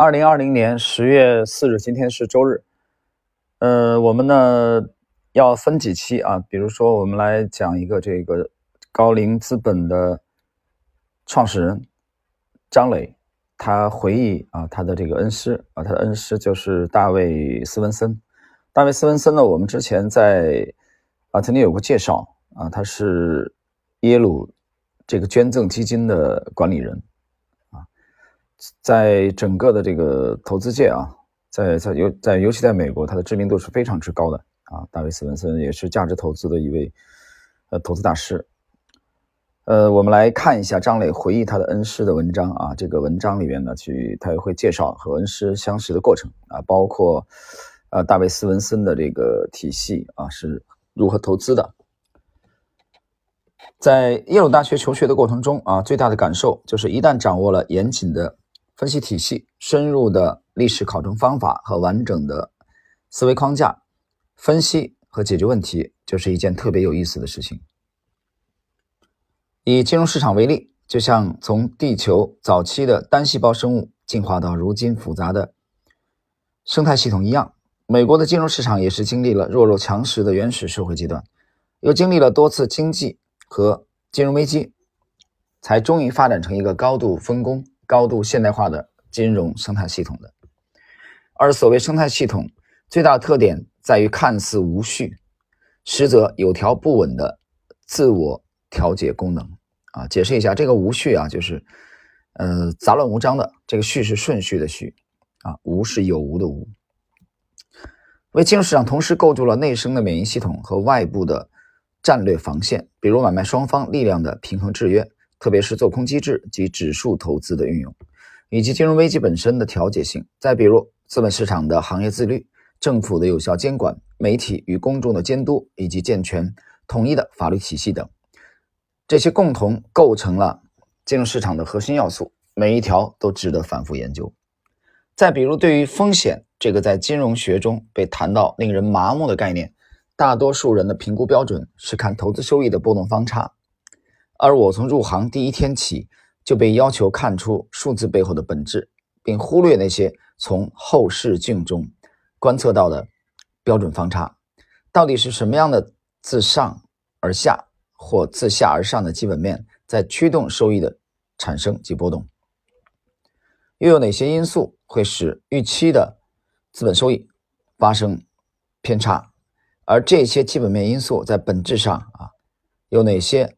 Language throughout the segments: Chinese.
二零二零年十月四日，今天是周日。呃，我们呢要分几期啊？比如说，我们来讲一个这个高瓴资本的创始人张磊，他回忆啊他的这个恩师啊，他的恩师就是大卫斯文森。大卫斯文森呢，我们之前在啊曾经有过介绍啊，他是耶鲁这个捐赠基金的管理人。在整个的这个投资界啊，在在尤在尤其在美国，他的知名度是非常之高的啊。大卫斯文森也是价值投资的一位呃投资大师。呃，我们来看一下张磊回忆他的恩师的文章啊。这个文章里面呢，去他也会介绍和恩师相识的过程啊，包括呃大卫斯文森的这个体系啊是如何投资的。在耶鲁大学求学的过程中啊，最大的感受就是一旦掌握了严谨的。分析体系、深入的历史考证方法和完整的思维框架，分析和解决问题就是一件特别有意思的事情。以金融市场为例，就像从地球早期的单细胞生物进化到如今复杂的生态系统一样，美国的金融市场也是经历了弱肉强食的原始社会阶段，又经历了多次经济和金融危机，才终于发展成一个高度分工。高度现代化的金融生态系统的，而所谓生态系统最大特点在于看似无序，实则有条不紊的自我调节功能啊。解释一下，这个无序啊，就是呃杂乱无章的，这个序是顺序的序啊，无是有无的无。为金融市场同时构筑了内生的免疫系统和外部的战略防线，比如买卖双方力量的平衡制约。特别是做空机制及指数投资的运用，以及金融危机本身的调节性，再比如资本市场的行业自律、政府的有效监管、媒体与公众的监督，以及健全统一的法律体系等，这些共同构成了金融市场的核心要素，每一条都值得反复研究。再比如，对于风险这个在金融学中被谈到令人麻木的概念，大多数人的评估标准是看投资收益的波动方差。而我从入行第一天起就被要求看出数字背后的本质，并忽略那些从后视镜中观测到的标准方差。到底是什么样的自上而下或自下而上的基本面在驱动收益的产生及波动？又有哪些因素会使预期的资本收益发生偏差？而这些基本面因素在本质上啊，有哪些？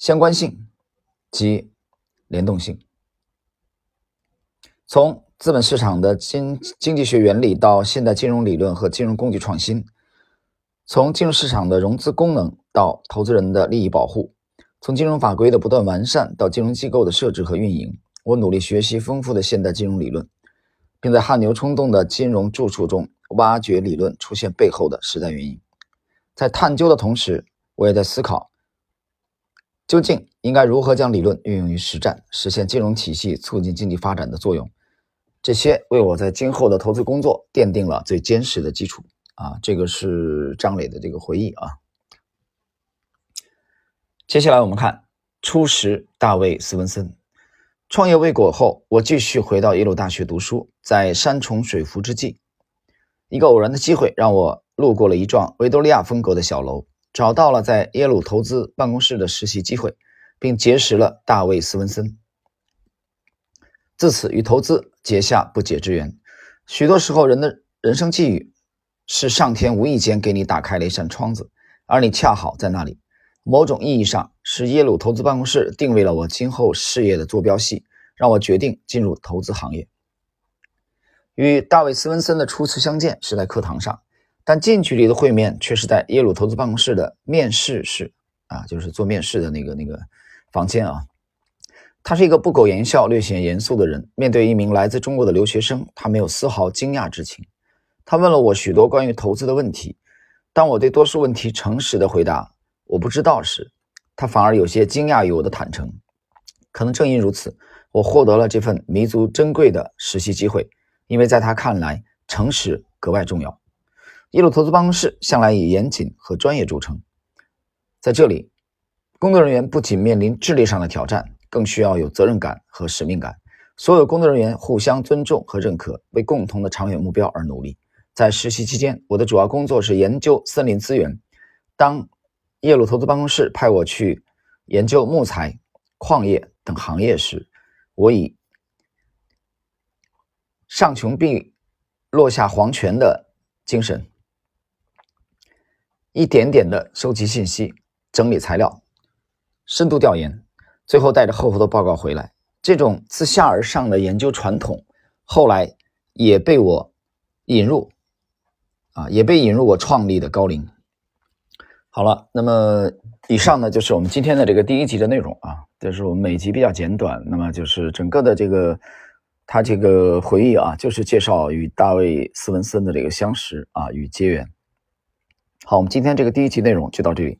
相关性及联动性，从资本市场的经经济学原理到现代金融理论和金融工具创新，从金融市场的融资功能到投资人的利益保护，从金融法规的不断完善到金融机构的设置和运营，我努力学习丰富的现代金融理论，并在汗牛充栋的金融著述中挖掘理论出现背后的时代原因。在探究的同时，我也在思考。究竟应该如何将理论运用于实战，实现金融体系促进经济发展的作用？这些为我在今后的投资工作奠定了最坚实的基础。啊，这个是张磊的这个回忆啊。接下来我们看初识大卫·斯文森。创业未果后，我继续回到耶鲁大学读书。在山重水复之际，一个偶然的机会让我路过了一幢维多利亚风格的小楼。找到了在耶鲁投资办公室的实习机会，并结识了大卫·斯文森，自此与投资结下不解之缘。许多时候，人的人生际遇是上天无意间给你打开了一扇窗子，而你恰好在那里。某种意义上，是耶鲁投资办公室定位了我今后事业的坐标系，让我决定进入投资行业。与大卫·斯文森的初次相见是在课堂上。但近距离的会面却是在耶鲁投资办公室的面试室啊，就是做面试的那个那个房间啊。他是一个不苟言笑、略显严肃的人。面对一名来自中国的留学生，他没有丝毫惊讶之情。他问了我许多关于投资的问题。当我对多数问题诚实的回答“我不知道”时，他反而有些惊讶于我的坦诚。可能正因如此，我获得了这份弥足珍贵的实习机会，因为在他看来，诚实格外重要。耶鲁投资办公室向来以严谨和专业著称，在这里，工作人员不仅面临智力上的挑战，更需要有责任感和使命感。所有工作人员互相尊重和认可，为共同的长远目标而努力。在实习期间，我的主要工作是研究森林资源。当耶鲁投资办公室派我去研究木材、矿业等行业时，我以上穷碧落下黄泉的精神，一点点的收集信息、整理材料、深度调研，最后带着厚厚的报告回来。这种自下而上的研究传统，后来也被我引入，啊，也被引入我创立的高瓴。好了，那么以上呢就是我们今天的这个第一集的内容啊，就是我们每集比较简短，那么就是整个的这个他这个回忆啊，就是介绍与大卫·斯文森的这个相识啊与结缘。好，我们今天这个第一期内容就到这里。